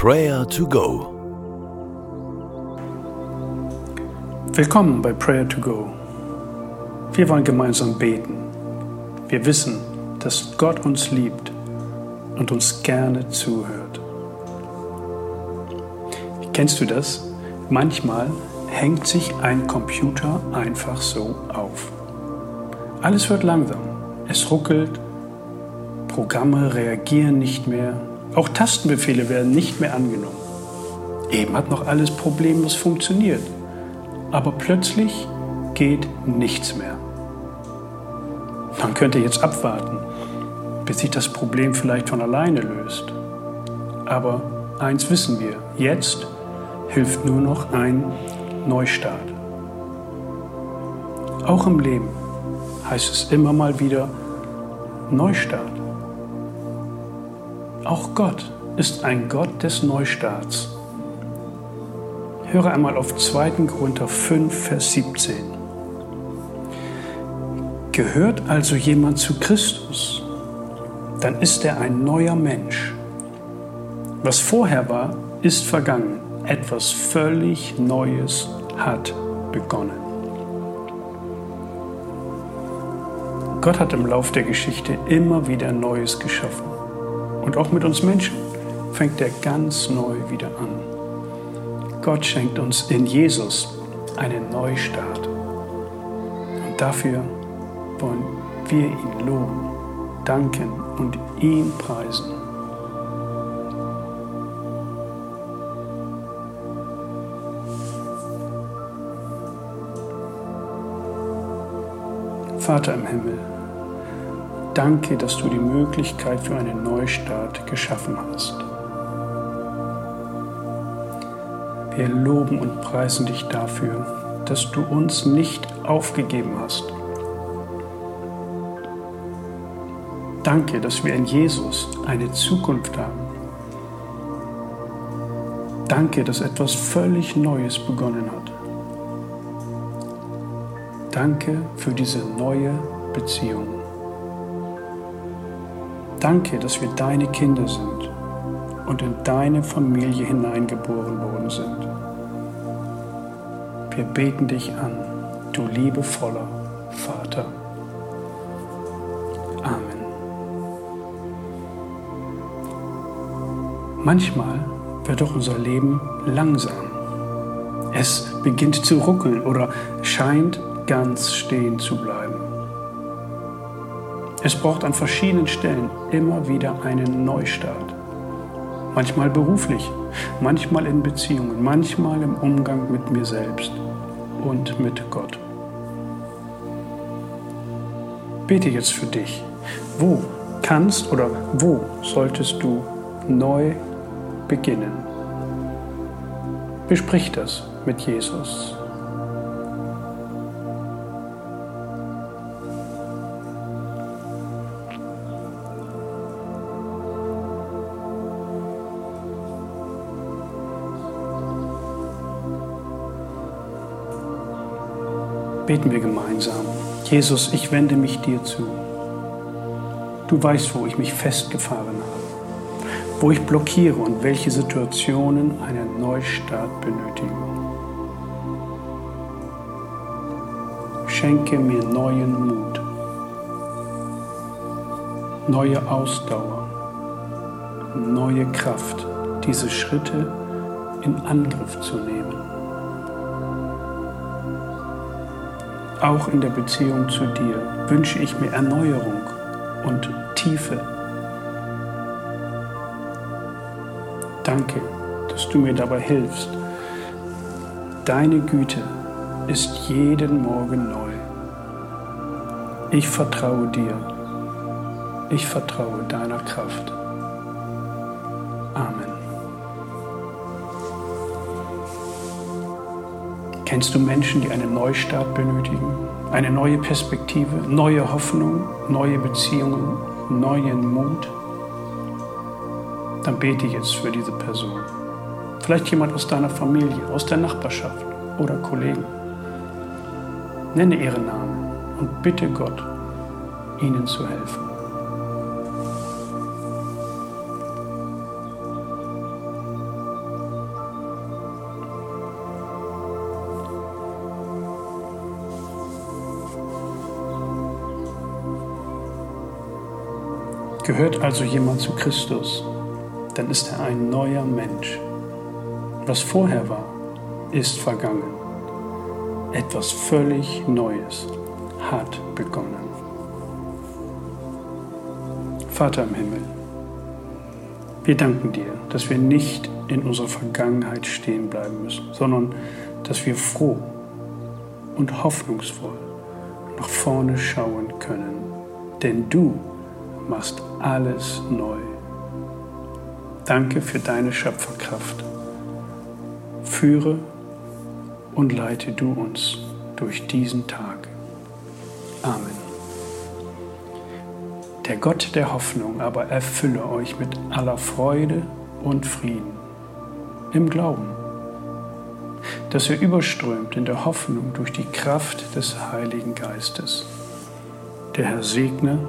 Prayer to Go. Willkommen bei Prayer to Go. Wir wollen gemeinsam beten. Wir wissen, dass Gott uns liebt und uns gerne zuhört. Kennst du das? Manchmal hängt sich ein Computer einfach so auf. Alles wird langsam. Es ruckelt. Programme reagieren nicht mehr. Auch Tastenbefehle werden nicht mehr angenommen. Eben hat noch alles problemlos funktioniert. Aber plötzlich geht nichts mehr. Man könnte jetzt abwarten, bis sich das Problem vielleicht von alleine löst. Aber eins wissen wir, jetzt hilft nur noch ein Neustart. Auch im Leben heißt es immer mal wieder Neustart. Auch Gott ist ein Gott des Neustarts. Höre einmal auf 2. Korinther 5, Vers 17. Gehört also jemand zu Christus, dann ist er ein neuer Mensch. Was vorher war, ist vergangen. Etwas völlig Neues hat begonnen. Gott hat im Lauf der Geschichte immer wieder Neues geschaffen. Und auch mit uns Menschen fängt er ganz neu wieder an. Gott schenkt uns in Jesus einen Neustart. Und dafür wollen wir ihn loben, danken und ihn preisen. Vater im Himmel, danke, dass du die Möglichkeit für einen Neustart geschaffen hast. Wir loben und preisen dich dafür, dass du uns nicht aufgegeben hast. Danke, dass wir in Jesus eine Zukunft haben. Danke, dass etwas völlig Neues begonnen hat. Danke für diese neue Beziehung. Danke, dass wir deine Kinder sind und in deine Familie hineingeboren worden sind. Wir beten dich an, du liebevoller Vater. Amen. Manchmal wird doch unser Leben langsam. Es beginnt zu ruckeln oder scheint ganz stehen zu bleiben. Es braucht an verschiedenen Stellen immer wieder einen Neustart. Manchmal beruflich, manchmal in Beziehungen, manchmal im Umgang mit mir selbst und mit Gott. Bete jetzt für dich. Wo kannst oder wo solltest du neu beginnen? Besprich das mit Jesus. Beten wir gemeinsam. Jesus, ich wende mich dir zu. Du weißt, wo ich mich festgefahren habe, wo ich blockiere und welche Situationen einen Neustart benötigen. Schenke mir neuen Mut, neue Ausdauer, neue Kraft, diese Schritte in Angriff zu nehmen. Auch in der Beziehung zu dir wünsche ich mir Erneuerung und Tiefe. Danke, dass du mir dabei hilfst. Deine Güte ist jeden Morgen neu. Ich vertraue dir. Ich vertraue deiner Kraft. Kennst du Menschen, die einen Neustart benötigen? Eine neue Perspektive, neue Hoffnung, neue Beziehungen, neuen Mut? Dann bete jetzt für diese Person. Vielleicht jemand aus deiner Familie, aus der Nachbarschaft oder Kollegen. Nenne ihren Namen und bitte Gott, ihnen zu helfen. Gehört also jemand zu Christus, dann ist er ein neuer Mensch. Was vorher war, ist vergangen. Etwas völlig Neues hat begonnen. Vater im Himmel, wir danken dir, dass wir nicht in unserer Vergangenheit stehen bleiben müssen, sondern dass wir froh und hoffnungsvoll nach vorne schauen können. Denn du machst alles neu. Danke für deine Schöpferkraft. Führe und leite du uns durch diesen Tag. Amen. Der Gott der Hoffnung aber erfülle euch mit aller Freude und Frieden im Glauben, dass ihr überströmt in der Hoffnung durch die Kraft des Heiligen Geistes. Der Herr segne